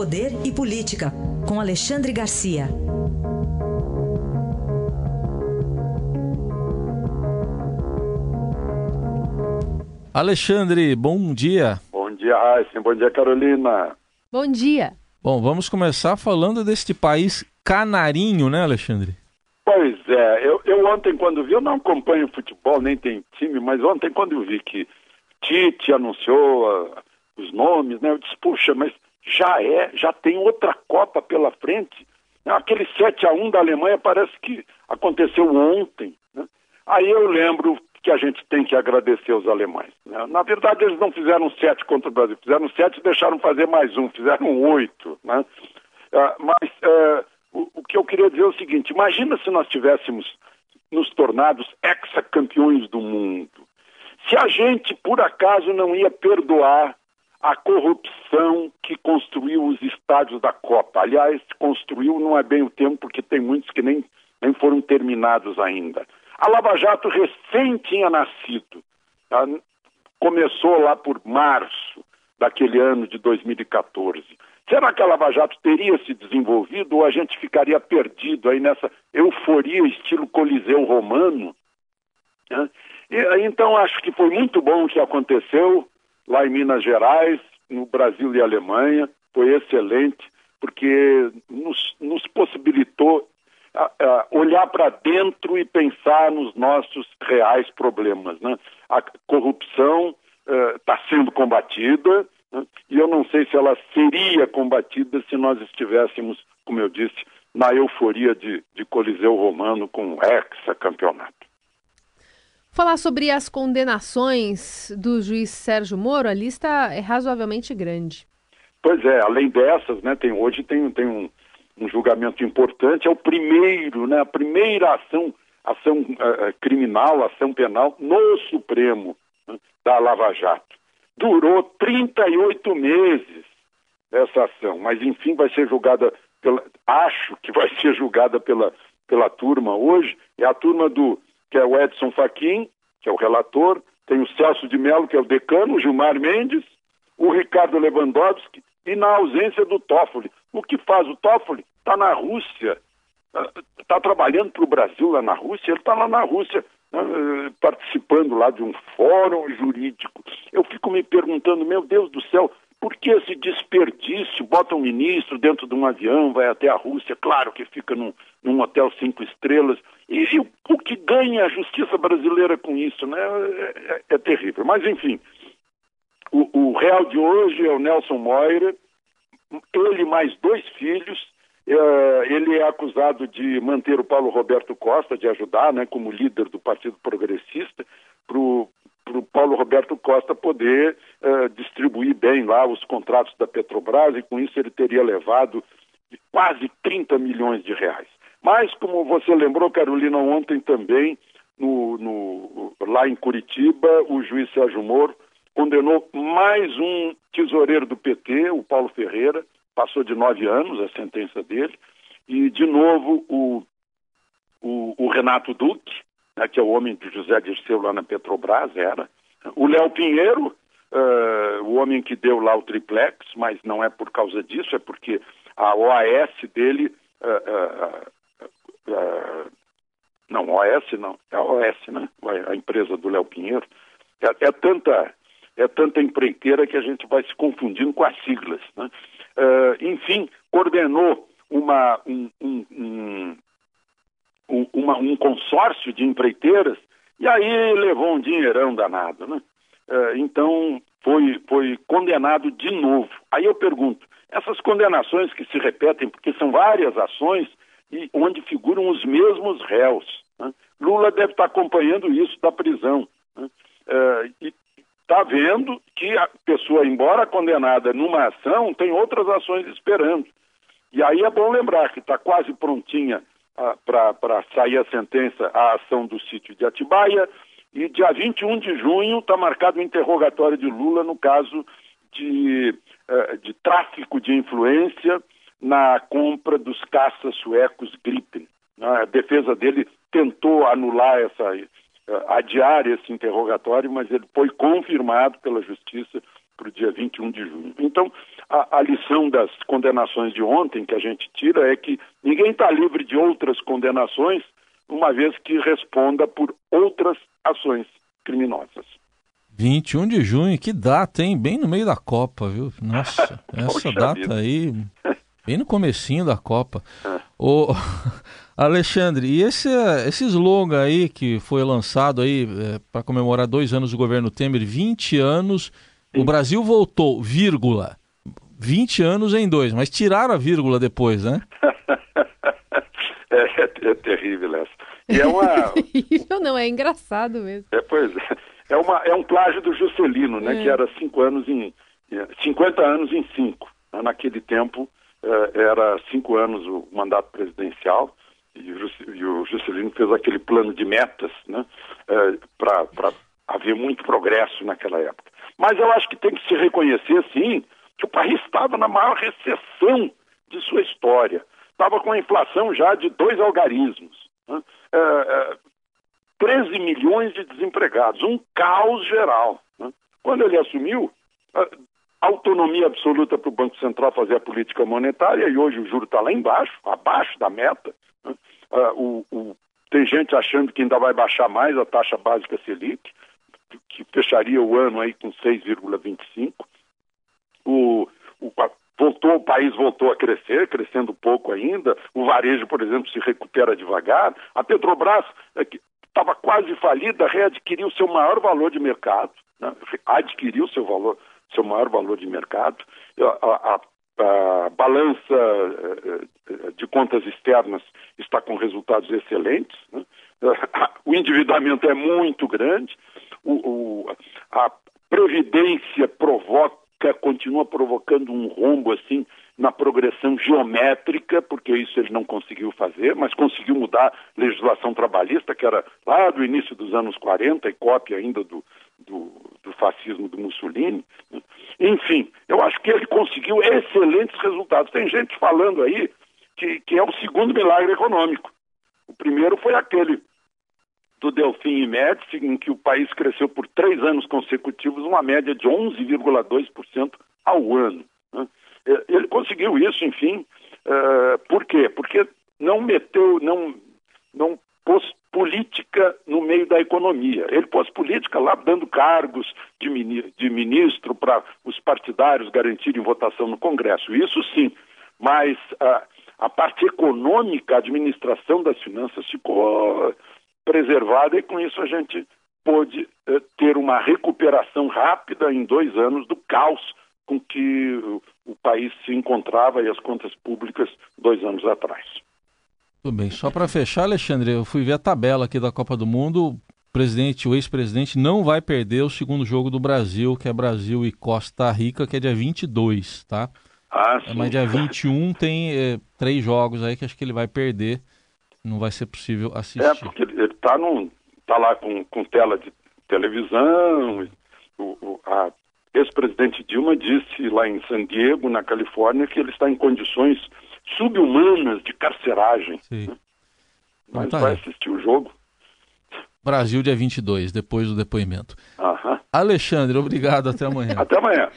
Poder e Política, com Alexandre Garcia. Alexandre, bom dia. Bom dia, Raíssa. Bom dia, Carolina. Bom dia. Bom, vamos começar falando deste país canarinho, né, Alexandre? Pois é, eu, eu ontem quando vi, eu não acompanho futebol, nem tem time, mas ontem quando eu vi que Tite anunciou os nomes, né, eu disse, puxa, mas já é, já tem outra Copa pela frente. Aquele 7 a 1 da Alemanha parece que aconteceu ontem. Né? Aí eu lembro que a gente tem que agradecer os alemães. Né? Na verdade, eles não fizeram sete contra o Brasil, fizeram sete e deixaram fazer mais um, fizeram oito. Né? Uh, mas uh, o, o, que eu queria dizer é o seguinte: imagina se nós tivéssemos nos tornados ex-campeões do mundo. Se a gente, por acaso, não ia perdoar a corrupção que construiu os estádios da Copa. Aliás, construiu não é bem o tempo, porque tem muitos que nem, nem foram terminados ainda. A Lava Jato recém tinha nascido. Tá? Começou lá por março daquele ano de 2014. Será que a Lava Jato teria se desenvolvido ou a gente ficaria perdido aí nessa euforia estilo Coliseu Romano? E, então acho que foi muito bom o que aconteceu lá em Minas Gerais, no Brasil e Alemanha, foi excelente, porque nos, nos possibilitou olhar para dentro e pensar nos nossos reais problemas. Né? A corrupção está uh, sendo combatida né? e eu não sei se ela seria combatida se nós estivéssemos, como eu disse, na euforia de, de Coliseu Romano com o hexa-campeonato. Falar sobre as condenações do juiz Sérgio Moro, a lista é razoavelmente grande. Pois é, além dessas, né, tem, hoje tem, tem um, um julgamento importante, é o primeiro, né, a primeira ação, ação uh, criminal, ação penal no Supremo né, da Lava Jato. Durou 38 meses essa ação, mas enfim vai ser julgada pela, acho que vai ser julgada pela, pela turma hoje, é a turma do que é o Edson Fachin, que é o relator, tem o Celso de Mello, que é o decano, o Gilmar Mendes, o Ricardo Lewandowski, e na ausência do Toffoli. O que faz o Toffoli? Está na Rússia, está ah, trabalhando para o Brasil lá na Rússia, ele está lá na Rússia ah, participando lá de um fórum jurídico. Eu fico me perguntando, meu Deus do céu, por que esse desperdício? Bota um ministro dentro de um avião, vai até a Rússia, claro que fica num, num hotel cinco estrelas. E, e o, o, que ganha a justiça brasileira com isso, né? É, é, é terrível. Mas, enfim, o, o, real de hoje é o Nelson Moira, ele mais dois filhos. É, ele é acusado de manter o Paulo Roberto Costa, de ajudar, né, como líder do Partido Progressista, para o Paulo Roberto Costa poder uh, distribuir bem lá os contratos da Petrobras e com isso ele teria levado quase 30 milhões de reais. Mas, como você lembrou, Carolina, ontem também, no, no, lá em Curitiba, o juiz Sérgio Moro condenou mais um tesoureiro do PT, o Paulo Ferreira, passou de nove anos a sentença dele, e de novo o, o, o Renato Duque, né, que é o homem de José Dirceu lá na Petrobras, era, o Léo Pinheiro, uh, o homem que deu lá o triplex, mas não é por causa disso, é porque a OAS dele. Uh, uh, não, OAS não, é a OAS, né? A empresa do Léo Pinheiro. É, é, tanta, é tanta empreiteira que a gente vai se confundindo com as siglas. Né? enfim, coordenou uma, um, um, um, uma, um consórcio de empreiteiras e aí levou um dinheirão danado, né? É, então foi, foi condenado de novo. Aí eu pergunto, essas condenações que se repetem, porque são várias ações e onde figuram os mesmos réus. Né? Lula deve estar acompanhando isso da prisão. Né? É, e está vendo que a pessoa, embora condenada numa ação, tem outras ações esperando. E aí é bom lembrar que está quase prontinha para sair a sentença a ação do sítio de Atibaia. E dia 21 de junho está marcado o interrogatório de Lula no caso de, uh, de tráfico de influência na compra dos caças suecos Gripen. A defesa dele tentou anular essa, uh, adiar esse interrogatório, mas ele foi confirmado pela justiça para o dia 21 de junho. Então, a, a, lição das condenações de ontem que a gente tira é que ninguém está livre de outras condenações, uma vez que responda por outras ações criminosas. 21 de junho, que data, hein? Bem no meio da Copa, viu? Nossa, essa data vida. aí, bem no comecinho da Copa. É. Ô, Alexandre, e esse, esse slogan aí que foi lançado aí é, para comemorar dois anos do governo Temer, 20 anos, Sim. o Brasil voltou, vírgula, 20 anos em dois, mas tiraram a vírgula depois, né? é, é, é, terrível essa. E é uma... terrível não, é engraçado mesmo. É, pois é. É, uma, é um plágio do Juscelino, né, é. que era cinco anos em... 50 anos em cinco. Naquele tempo, é, era cinco anos o mandato presidencial, e o Juscelino fez aquele plano de metas né, é, para haver muito progresso naquela época. Mas eu acho que tem que se reconhecer, sim, que o país estava na maior recessão de sua história. Estava com a inflação já de dois algarismos. Né? É, é, 13 milhões de desempregados, um caos geral. Né? Quando ele assumiu, autonomia absoluta para o Banco Central fazer a política monetária e hoje o juro está lá embaixo, abaixo da meta. Né? Uh, o, o, tem gente achando que ainda vai baixar mais a taxa básica Selic, que fecharia o ano aí com 6,25. O, o, voltou, o país voltou a crescer, crescendo pouco ainda. O varejo, por exemplo, se recupera devagar. A Petrobras, é, que estava quase falida, readquiriu seu maior valor de mercado, né? adquiriu seu valor, seu maior valor de mercado. A, a, a balança eh, eh, de contas externas está com resultados excelentes. Né? O endividamento é muito grande, o, o, a previdência provoca, continua provocando um rombo assim na progressão geométrica, porque isso ele não conseguiu fazer, mas conseguiu mudar a legislação trabalhista, que era lá do início dos anos 40 e cópia ainda do, do, do fascismo do Mussolini. Né? Enfim, eu acho que ele conseguiu excelentes resultados. Tem gente falando aí que, que é o segundo milagre econômico. O primeiro foi aquele do Delfim e Médici, em que o país cresceu por três anos consecutivos, uma média de 11,2% ao ano. Né? Ele conseguiu isso, enfim. Uh, por quê? Porque não meteu, não, não pôs política no meio da economia. Ele pôs política lá dando cargos de, de ministro para os partidários garantirem votação no Congresso. Isso sim, mas a, a parte econômica, a administração das finanças ficou preservada e com isso a gente pôde eh, ter uma recuperação rápida em dois anos do caos com que o, país se encontrava e as contas públicas dois anos atrás. Tudo bem. Só para fechar, Alexandre, eu fui ver a tabela aqui da Copa do Mundo. O presidente, o ex-presidente, não vai perder o segundo jogo do Brasil, que é Brasil e Costa Rica, que é dia 22, tá? Ah, sim. Mas dia 21 tem é, três jogos aí que acho que ele vai perder. Não vai ser possível assistir. É, porque ele, ele tá, lá com, com tela de televisão. O, o, a ex-presidente Dilma disse lá em San Diego, na Califórnia, que ele está em condições subhumanas de carceragem. Sim. Né? Mas tá vai assistir o jogo. Brasil, dia 22, depois do depoimento. Aham. Alexandre, obrigado. Até amanhã. até amanhã.